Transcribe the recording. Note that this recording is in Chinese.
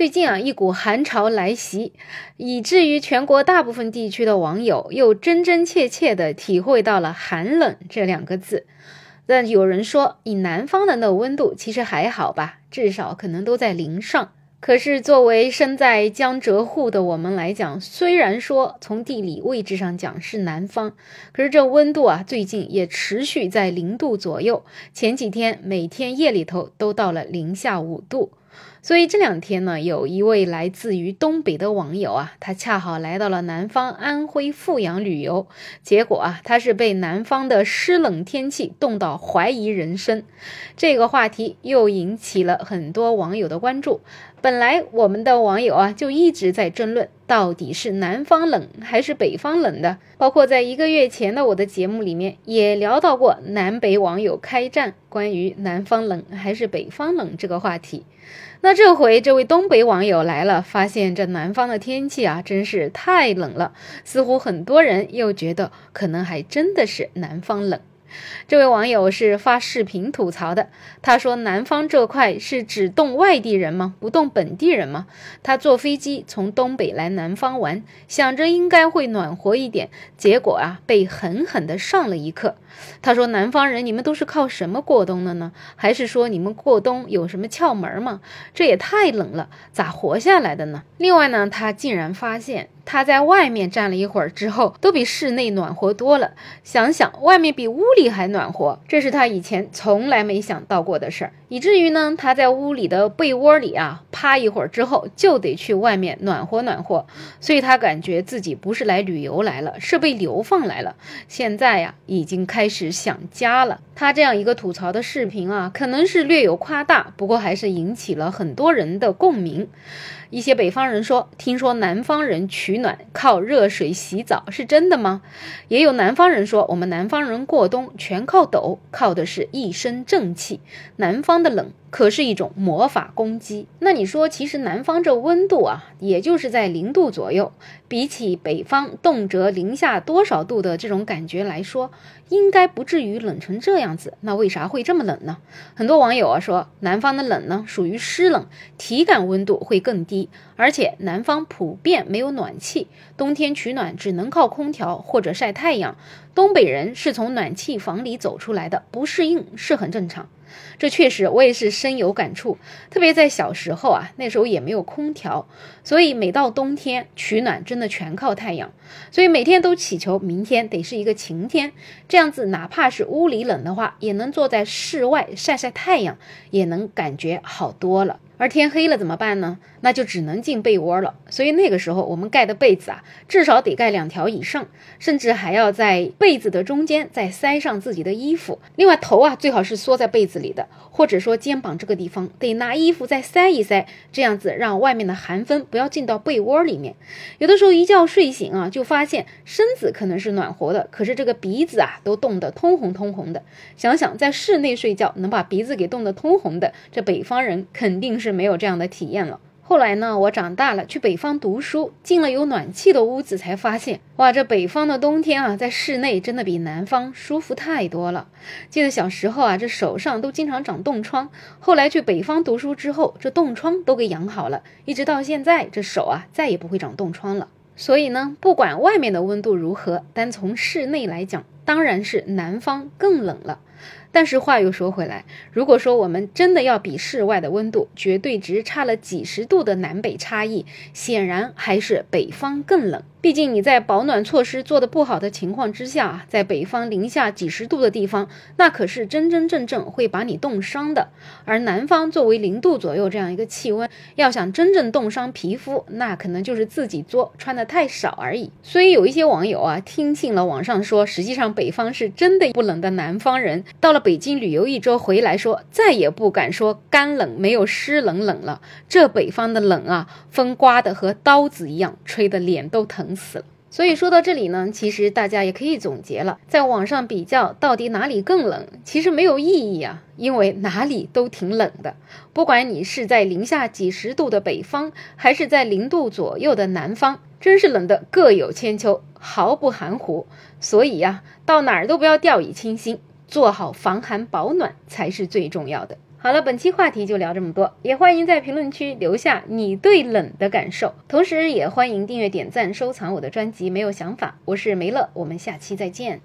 最近啊，一股寒潮来袭，以至于全国大部分地区的网友又真真切切地体会到了“寒冷”这两个字。但有人说，以南方人的温度其实还好吧，至少可能都在零上。可是作为身在江浙沪的我们来讲，虽然说从地理位置上讲是南方，可是这温度啊，最近也持续在零度左右。前几天每天夜里头都到了零下五度。所以这两天呢，有一位来自于东北的网友啊，他恰好来到了南方安徽阜阳旅游，结果啊，他是被南方的湿冷天气冻到怀疑人生。这个话题又引起了很多网友的关注。本来我们的网友啊，就一直在争论到底是南方冷还是北方冷的，包括在一个月前的我的节目里面也聊到过南北网友开战，关于南方冷还是北方冷这个话题。那这回这位东北网友来了，发现这南方的天气啊，真是太冷了，似乎很多人又觉得可能还真的是南方冷。这位网友是发视频吐槽的。他说：“南方这块是只动外地人吗？不动本地人吗？”他坐飞机从东北来南方玩，想着应该会暖和一点，结果啊，被狠狠地上了一课。他说：“南方人，你们都是靠什么过冬的呢？还是说你们过冬有什么窍门吗？这也太冷了，咋活下来的呢？”另外呢，他竟然发现。他在外面站了一会儿之后，都比室内暖和多了。想想外面比屋里还暖和，这是他以前从来没想到过的事儿。以至于呢，他在屋里的被窝里啊趴一会儿之后，就得去外面暖和暖和。所以他感觉自己不是来旅游来了，是被流放来了。现在呀，已经开始想家了。他这样一个吐槽的视频啊，可能是略有夸大，不过还是引起了很多人的共鸣。一些北方人说：“听说南方人取暖靠热水洗澡，是真的吗？”也有南方人说：“我们南方人过冬全靠抖，靠的是一身正气。南方的冷。”可是一种魔法攻击。那你说，其实南方这温度啊，也就是在零度左右，比起北方动辄零下多少度的这种感觉来说，应该不至于冷成这样子。那为啥会这么冷呢？很多网友啊说，南方的冷呢属于湿冷，体感温度会更低，而且南方普遍没有暖气，冬天取暖只能靠空调或者晒太阳。东北人是从暖气房里走出来的，不适应是很正常。这确实，我也是深有感触。特别在小时候啊，那时候也没有空调，所以每到冬天取暖，真的全靠太阳。所以每天都祈求明天得是一个晴天，这样子哪怕是屋里冷的话，也能坐在室外晒晒太阳，也能感觉好多了。而天黑了怎么办呢？那就只能进被窝了。所以那个时候我们盖的被子啊，至少得盖两条以上，甚至还要在被子的中间再塞上自己的衣服。另外头啊，最好是缩在被子里的，或者说肩膀这个地方得拿衣服再塞一塞，这样子让外面的寒风不要进到被窝里面。有的时候一觉睡醒啊，就发现身子可能是暖和的，可是这个鼻子啊都冻得通红通红的。想想在室内睡觉能把鼻子给冻得通红的，这北方人肯定是。没有这样的体验了。后来呢，我长大了去北方读书，进了有暖气的屋子，才发现哇，这北方的冬天啊，在室内真的比南方舒服太多了。记得小时候啊，这手上都经常长冻疮。后来去北方读书之后，这冻疮都给养好了，一直到现在，这手啊再也不会长冻疮了。所以呢，不管外面的温度如何，单从室内来讲，当然是南方更冷了。但是话又说回来，如果说我们真的要比室外的温度绝对值差了几十度的南北差异，显然还是北方更冷。毕竟你在保暖措施做的不好的情况之下，在北方零下几十度的地方，那可是真真正正会把你冻伤的。而南方作为零度左右这样一个气温，要想真正冻伤皮肤，那可能就是自己作穿的太少而已。所以有一些网友啊，听信了网上说，实际上北方是真的不冷的南方人，到了。北京旅游一周回来，说再也不敢说干冷没有湿冷冷了。这北方的冷啊，风刮的和刀子一样，吹的脸都疼死了。所以说到这里呢，其实大家也可以总结了，在网上比较到底哪里更冷，其实没有意义啊，因为哪里都挺冷的。不管你是在零下几十度的北方，还是在零度左右的南方，真是冷的各有千秋，毫不含糊。所以呀，到哪儿都不要掉以轻心。做好防寒保暖才是最重要的。好了，本期话题就聊这么多，也欢迎在评论区留下你对冷的感受，同时也欢迎订阅、点赞、收藏我的专辑。没有想法，我是梅乐，我们下期再见。